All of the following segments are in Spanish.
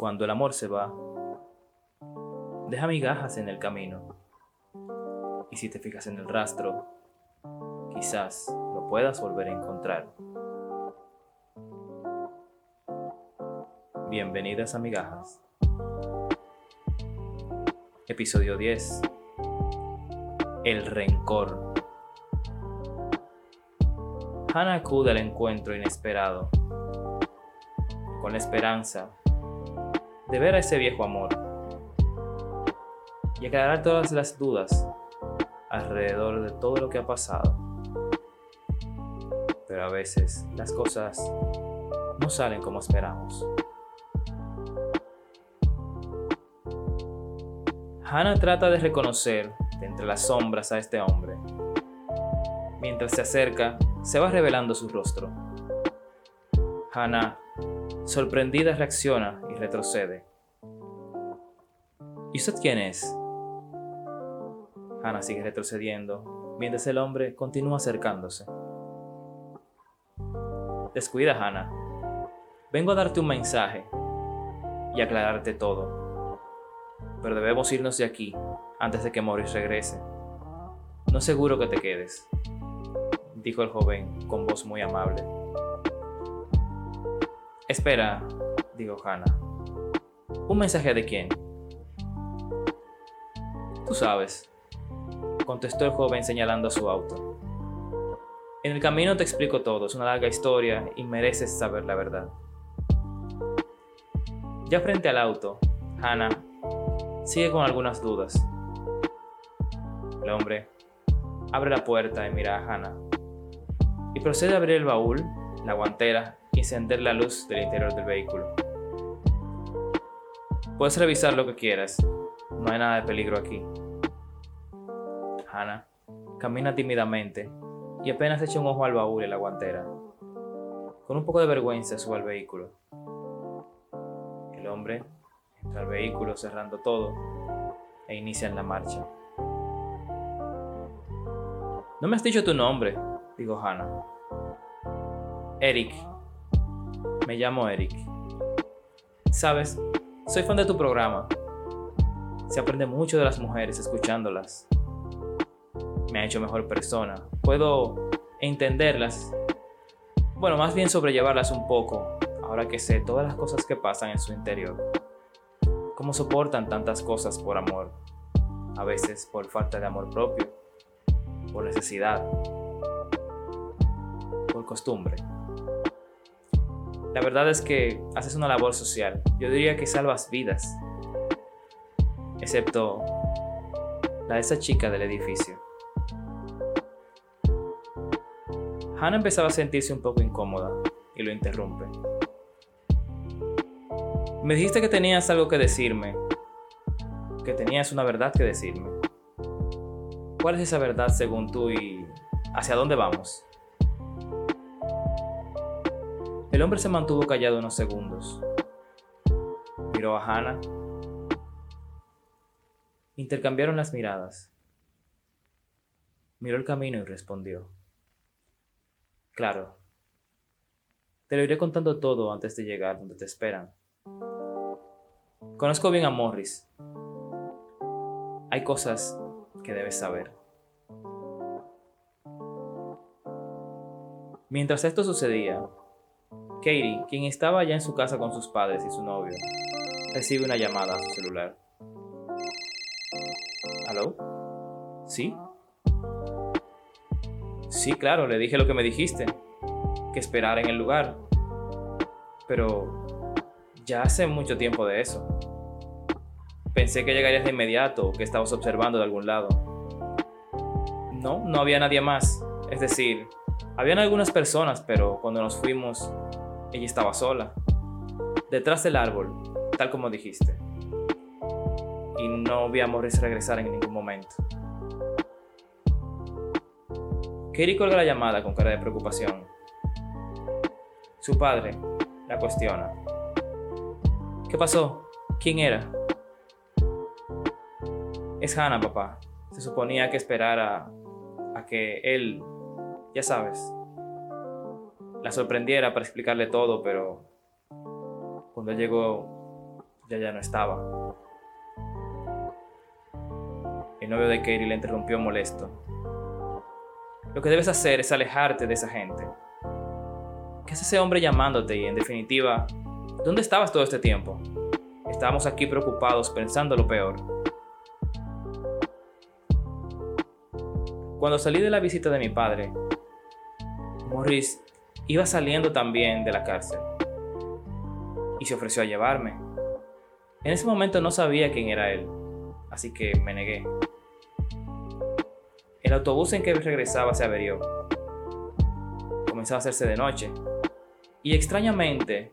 Cuando el amor se va, deja migajas en el camino. Y si te fijas en el rastro, quizás lo puedas volver a encontrar. Bienvenidas a Migajas. Episodio 10. El rencor. Hannah acude al encuentro inesperado, con la esperanza de ver a ese viejo amor y aclarar todas las dudas alrededor de todo lo que ha pasado. Pero a veces las cosas no salen como esperamos. Hannah trata de reconocer de entre las sombras a este hombre. Mientras se acerca, se va revelando su rostro. Hannah, sorprendida, reacciona y retrocede. ¿Y usted quién es? Hannah sigue retrocediendo, mientras el hombre continúa acercándose. Descuida, Hannah. Vengo a darte un mensaje y aclararte todo. Pero debemos irnos de aquí antes de que Morris regrese. No seguro que te quedes, dijo el joven con voz muy amable. Espera, dijo Hannah. ¿Un mensaje de quién? Tú sabes, contestó el joven señalando a su auto. En el camino te explico todo, es una larga historia y mereces saber la verdad. Ya frente al auto, Hannah sigue con algunas dudas. El hombre abre la puerta y mira a Hannah y procede a abrir el baúl, la guantera y encender la luz del interior del vehículo. Puedes revisar lo que quieras, no hay nada de peligro aquí. Hannah camina tímidamente y apenas echa un ojo al baúl y la guantera. Con un poco de vergüenza sube al vehículo. El hombre entra al vehículo cerrando todo e inicia en la marcha. No me has dicho tu nombre, dijo Hannah. Eric. Me llamo Eric. Sabes, soy fan de tu programa. Se aprende mucho de las mujeres escuchándolas me ha hecho mejor persona. Puedo entenderlas, bueno, más bien sobrellevarlas un poco, ahora que sé todas las cosas que pasan en su interior. Cómo soportan tantas cosas por amor, a veces por falta de amor propio, por necesidad, por costumbre. La verdad es que haces una labor social. Yo diría que salvas vidas. Excepto la de esa chica del edificio. Hannah empezaba a sentirse un poco incómoda y lo interrumpe. Me dijiste que tenías algo que decirme, que tenías una verdad que decirme. ¿Cuál es esa verdad según tú y hacia dónde vamos? El hombre se mantuvo callado unos segundos. Miró a Hannah. Intercambiaron las miradas. Miró el camino y respondió. Claro. Te lo iré contando todo antes de llegar donde te esperan. Conozco bien a Morris. Hay cosas que debes saber. Mientras esto sucedía, Katie, quien estaba ya en su casa con sus padres y su novio, recibe una llamada a su celular. ¿Aló? ¿Sí? Sí, claro, le dije lo que me dijiste, que esperara en el lugar. Pero ya hace mucho tiempo de eso. Pensé que llegarías de inmediato o que estabas observando de algún lado. No, no había nadie más. Es decir, habían algunas personas, pero cuando nos fuimos, ella estaba sola. Detrás del árbol, tal como dijiste. Y no vi a Morris regresar en ningún momento. Katie colga la llamada con cara de preocupación. Su padre la cuestiona. ¿Qué pasó? ¿Quién era? Es Hannah, papá. Se suponía que esperara a que él, ya sabes, la sorprendiera para explicarle todo, pero cuando llegó ya ya no estaba. El novio de Katie le interrumpió molesto. Lo que debes hacer es alejarte de esa gente. ¿Qué es ese hombre llamándote? Y en definitiva, ¿dónde estabas todo este tiempo? Estábamos aquí preocupados pensando lo peor. Cuando salí de la visita de mi padre, Morris iba saliendo también de la cárcel y se ofreció a llevarme. En ese momento no sabía quién era él, así que me negué. El autobús en que regresaba se averió. Comenzaba a hacerse de noche. Y extrañamente,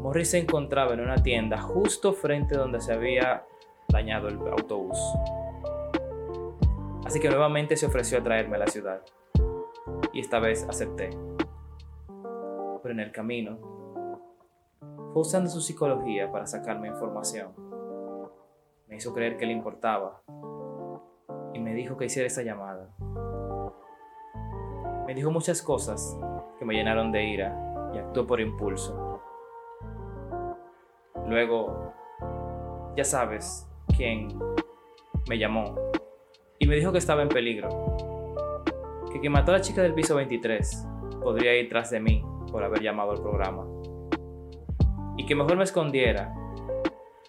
Morris se encontraba en una tienda justo frente donde se había dañado el autobús. Así que nuevamente se ofreció a traerme a la ciudad. Y esta vez acepté pero en el camino fue usando su psicología para sacarme información. Me hizo creer que le importaba y me dijo que hiciera esa llamada. Me dijo muchas cosas que me llenaron de ira y actuó por impulso. Luego, ya sabes quién me llamó y me dijo que estaba en peligro, que quien mató a la chica del piso 23 podría ir tras de mí por haber llamado al programa. Y que mejor me escondiera,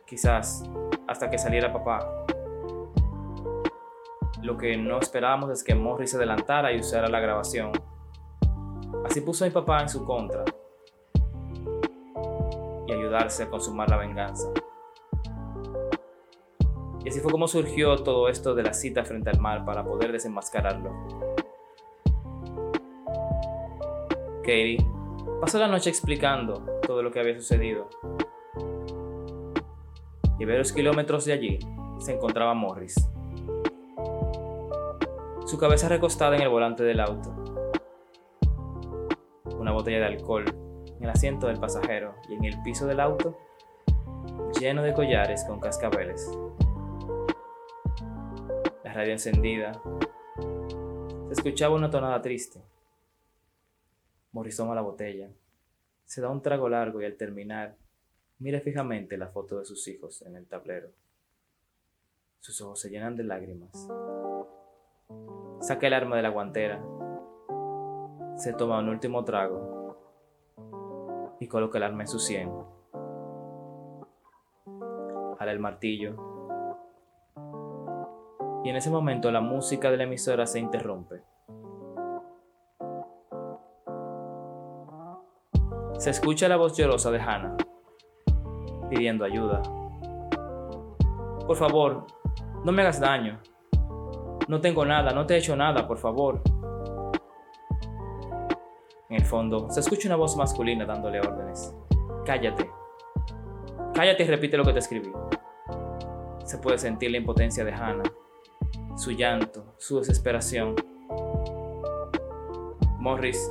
quizás hasta que saliera papá. Lo que no esperábamos es que Morris se adelantara y usara la grabación. Así puso a mi papá en su contra y ayudarse a consumar la venganza. Y así fue como surgió todo esto de la cita frente al mar para poder desenmascararlo. Katie Pasó la noche explicando todo lo que había sucedido. Y a varios kilómetros de allí se encontraba Morris. Su cabeza recostada en el volante del auto. Una botella de alcohol en el asiento del pasajero y en el piso del auto lleno de collares con cascabeles. La radio encendida. Se escuchaba una tonada triste. Morris toma la botella, se da un trago largo y al terminar, mira fijamente la foto de sus hijos en el tablero. Sus ojos se llenan de lágrimas. Saca el arma de la guantera, se toma un último trago y coloca el arma en su sien. Jala el martillo. Y en ese momento la música de la emisora se interrumpe. Se escucha la voz llorosa de Hannah, pidiendo ayuda. Por favor, no me hagas daño. No tengo nada, no te he hecho nada, por favor. En el fondo, se escucha una voz masculina dándole órdenes. Cállate. Cállate y repite lo que te escribí. Se puede sentir la impotencia de Hannah, su llanto, su desesperación. Morris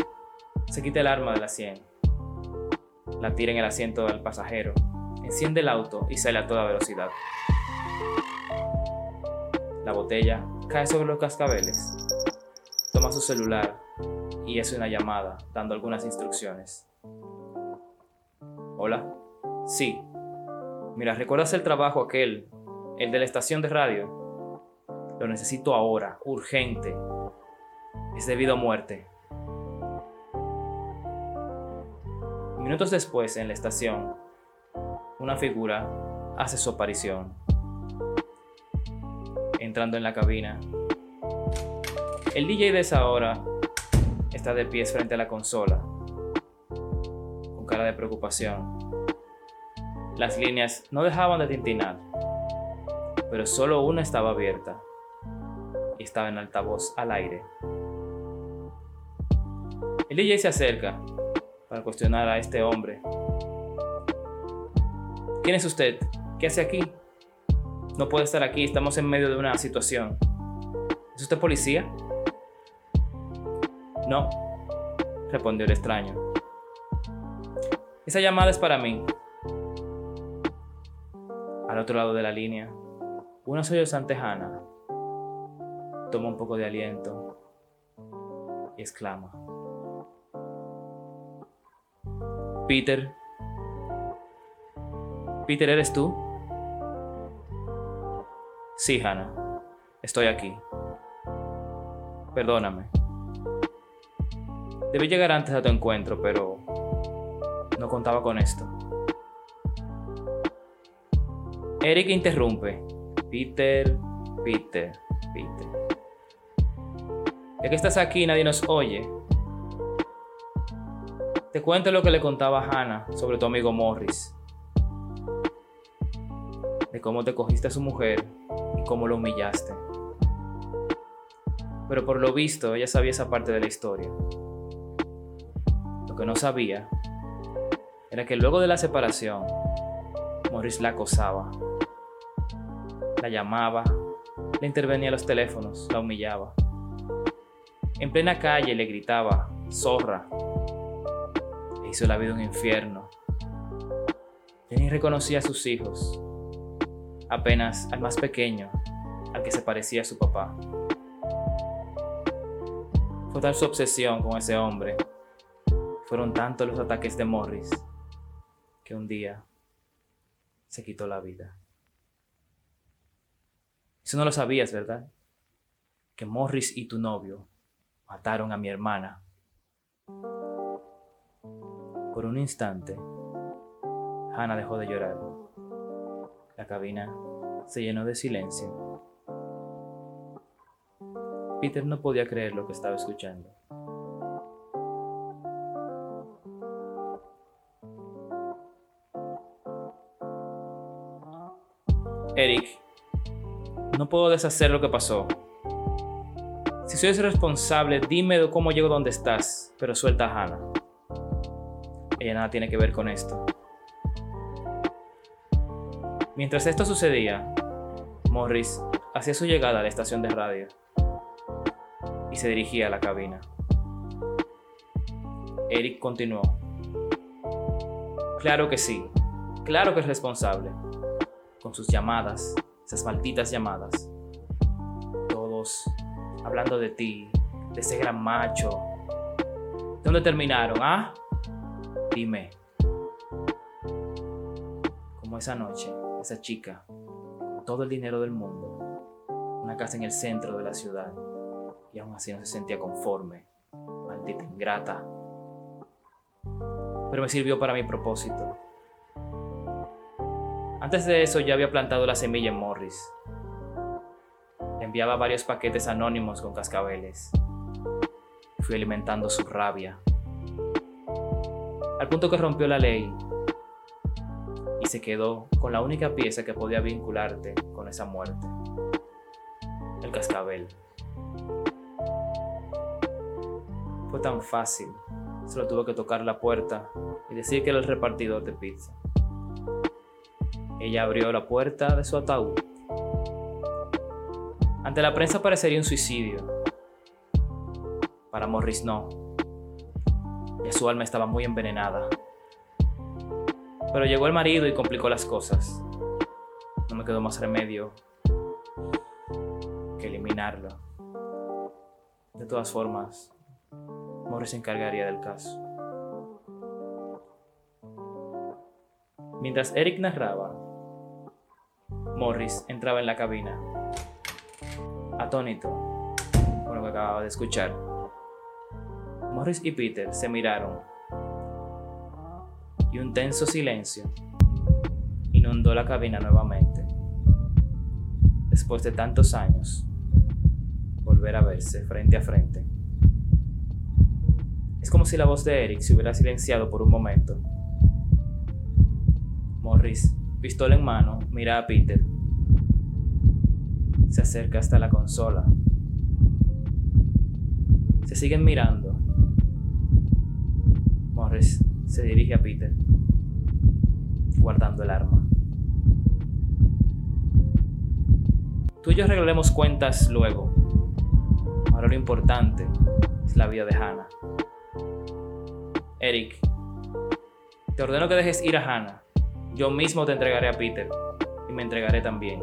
se quita el arma de la sien la tira en el asiento del pasajero, enciende el auto y sale a toda velocidad. La botella cae sobre los cascabeles. Toma su celular y hace una llamada dando algunas instrucciones. Hola. Sí. Mira, ¿recuerdas el trabajo aquel? El de la estación de radio. Lo necesito ahora, urgente. Es debido a muerte. Minutos después, en la estación, una figura hace su aparición, entrando en la cabina. El DJ de esa hora está de pies frente a la consola, con cara de preocupación. Las líneas no dejaban de tintinar, pero solo una estaba abierta y estaba en altavoz al aire. El DJ se acerca para cuestionar a este hombre. ¿Quién es usted? ¿Qué hace aquí? No puede estar aquí, estamos en medio de una situación. ¿Es usted policía? No, respondió el extraño. Esa llamada es para mí. Al otro lado de la línea, una sollozante Hannah toma un poco de aliento y exclama. Peter. Peter, ¿eres tú? Sí, Hannah, estoy aquí. Perdóname. Debí llegar antes a tu encuentro, pero no contaba con esto. Eric interrumpe. Peter, Peter, Peter. Ya que estás aquí nadie nos oye, te cuento lo que le contaba a Hannah sobre tu amigo Morris. De cómo te cogiste a su mujer cómo lo humillaste. Pero por lo visto ella sabía esa parte de la historia. Lo que no sabía era que luego de la separación, Morris la acosaba, la llamaba, le intervenía a los teléfonos, la humillaba. En plena calle le gritaba, zorra. E hizo la vida un infierno. ni reconocía a sus hijos, apenas al más pequeño, que se parecía a su papá. Fue tal su obsesión con ese hombre fueron tantos los ataques de Morris que un día se quitó la vida. Eso no lo sabías, ¿verdad? Que Morris y tu novio mataron a mi hermana. Por un instante, Hannah dejó de llorar. La cabina se llenó de silencio. Peter no podía creer lo que estaba escuchando. Eric, no puedo deshacer lo que pasó. Si soy responsable, dime cómo llego donde estás, pero suelta a Hannah. Ella nada tiene que ver con esto. Mientras esto sucedía, Morris hacía su llegada a la estación de radio y se dirigía a la cabina. Eric continuó. Claro que sí, claro que es responsable con sus llamadas, esas malditas llamadas. Todos hablando de ti, de ese gran macho. ¿Dónde terminaron, ah? Dime. Como esa noche, esa chica, con todo el dinero del mundo, una casa en el centro de la ciudad, y aún así no se sentía conforme. Maldita ingrata. Pero me sirvió para mi propósito antes de eso ya había plantado la semilla en Morris. enviaba varios paquetes anónimos con cascabeles. Fui alimentando su rabia. Al punto que rompió la ley y se quedó con la única pieza que podía vincularte con esa muerte. El cascabel. Fue tan fácil. Solo tuvo que tocar la puerta y decir que era el repartidor de pizza. Ella abrió la puerta de su ataúd. Ante la prensa parecería un suicidio. Para Morris no. Ya su alma estaba muy envenenada. Pero llegó el marido y complicó las cosas. No me quedó más remedio que eliminarlo. De todas formas, Morris se encargaría del caso. Mientras Eric narraba, Morris entraba en la cabina, atónito con lo que acababa de escuchar. Morris y Peter se miraron y un tenso silencio inundó la cabina nuevamente. Después de tantos años, volver a verse frente a frente. Como si la voz de Eric se hubiera silenciado por un momento. Morris, pistola en mano, mira a Peter se acerca hasta la consola. Se siguen mirando. Morris se dirige a Peter, guardando el arma. Tú y yo arreglaremos cuentas luego. Ahora lo importante es la vida de Hannah. Eric, te ordeno que dejes ir a Hannah. Yo mismo te entregaré a Peter y me entregaré también.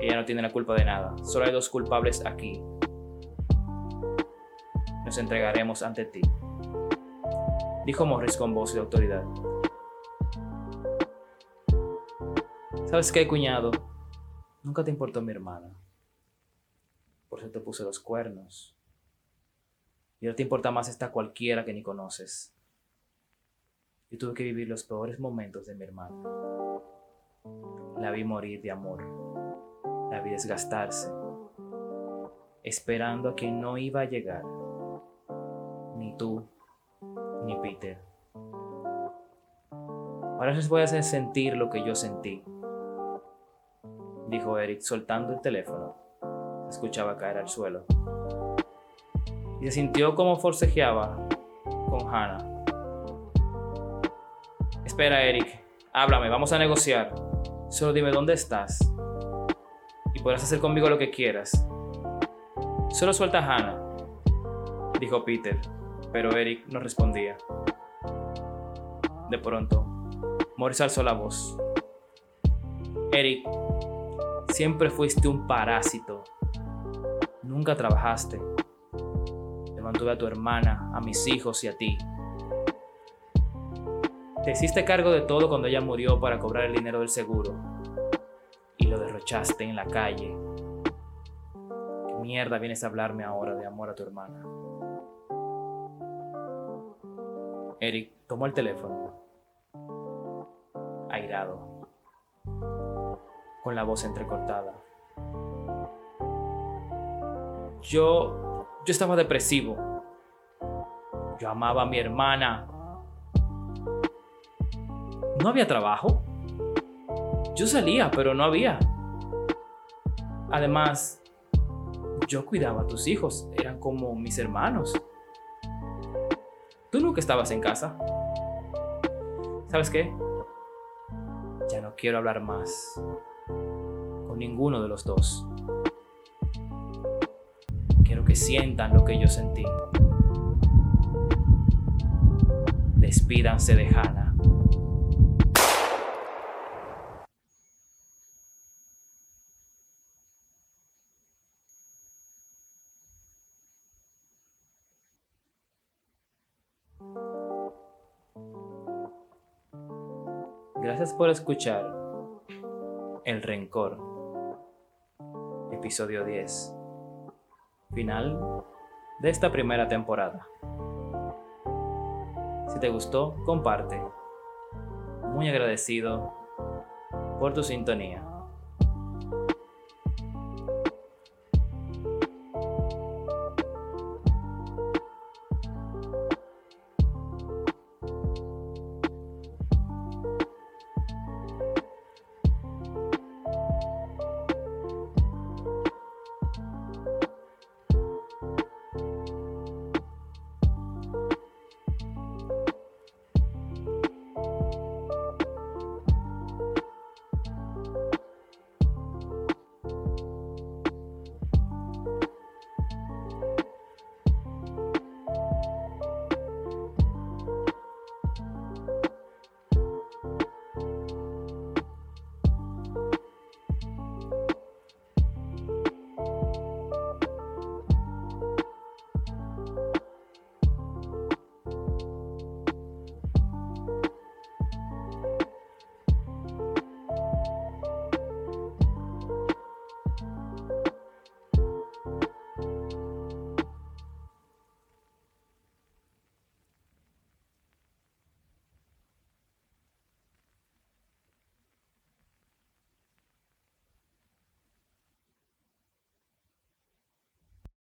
Ella no tiene la culpa de nada. Solo hay dos culpables aquí. Nos entregaremos ante ti. Dijo Morris con voz de autoridad. ¿Sabes qué, cuñado? Nunca te importó mi hermana. Por eso te puse los cuernos. Y ahora te importa más esta cualquiera que ni conoces. Yo tuve que vivir los peores momentos de mi hermana. La vi morir de amor. La vi desgastarse. Esperando a quien no iba a llegar. Ni tú, ni Peter. Ahora les voy a hacer sentir lo que yo sentí. Dijo Eric soltando el teléfono. Escuchaba caer al suelo. Y se sintió como forcejeaba con Hannah. Espera, Eric. Háblame, vamos a negociar. Solo dime dónde estás. Y podrás hacer conmigo lo que quieras. Solo suelta a Hannah, dijo Peter, pero Eric no respondía. De pronto, Morris alzó la voz. Eric, siempre fuiste un parásito. Nunca trabajaste. Mantuve a tu hermana, a mis hijos y a ti. Te hiciste cargo de todo cuando ella murió para cobrar el dinero del seguro. Y lo derrochaste en la calle. ¿Qué mierda vienes a hablarme ahora de amor a tu hermana? Eric tomó el teléfono airado, con la voz entrecortada. Yo, yo estaba depresivo. Yo amaba a mi hermana. No había trabajo. Yo salía, pero no había. Además, yo cuidaba a tus hijos. Eran como mis hermanos. Tú nunca estabas en casa. ¿Sabes qué? Ya no quiero hablar más con ninguno de los dos. Sientan lo que yo sentí. Despídanse de Hannah. Gracias por escuchar El Rencor, episodio 10, final de esta primera temporada. Si te gustó, comparte. Muy agradecido por tu sintonía.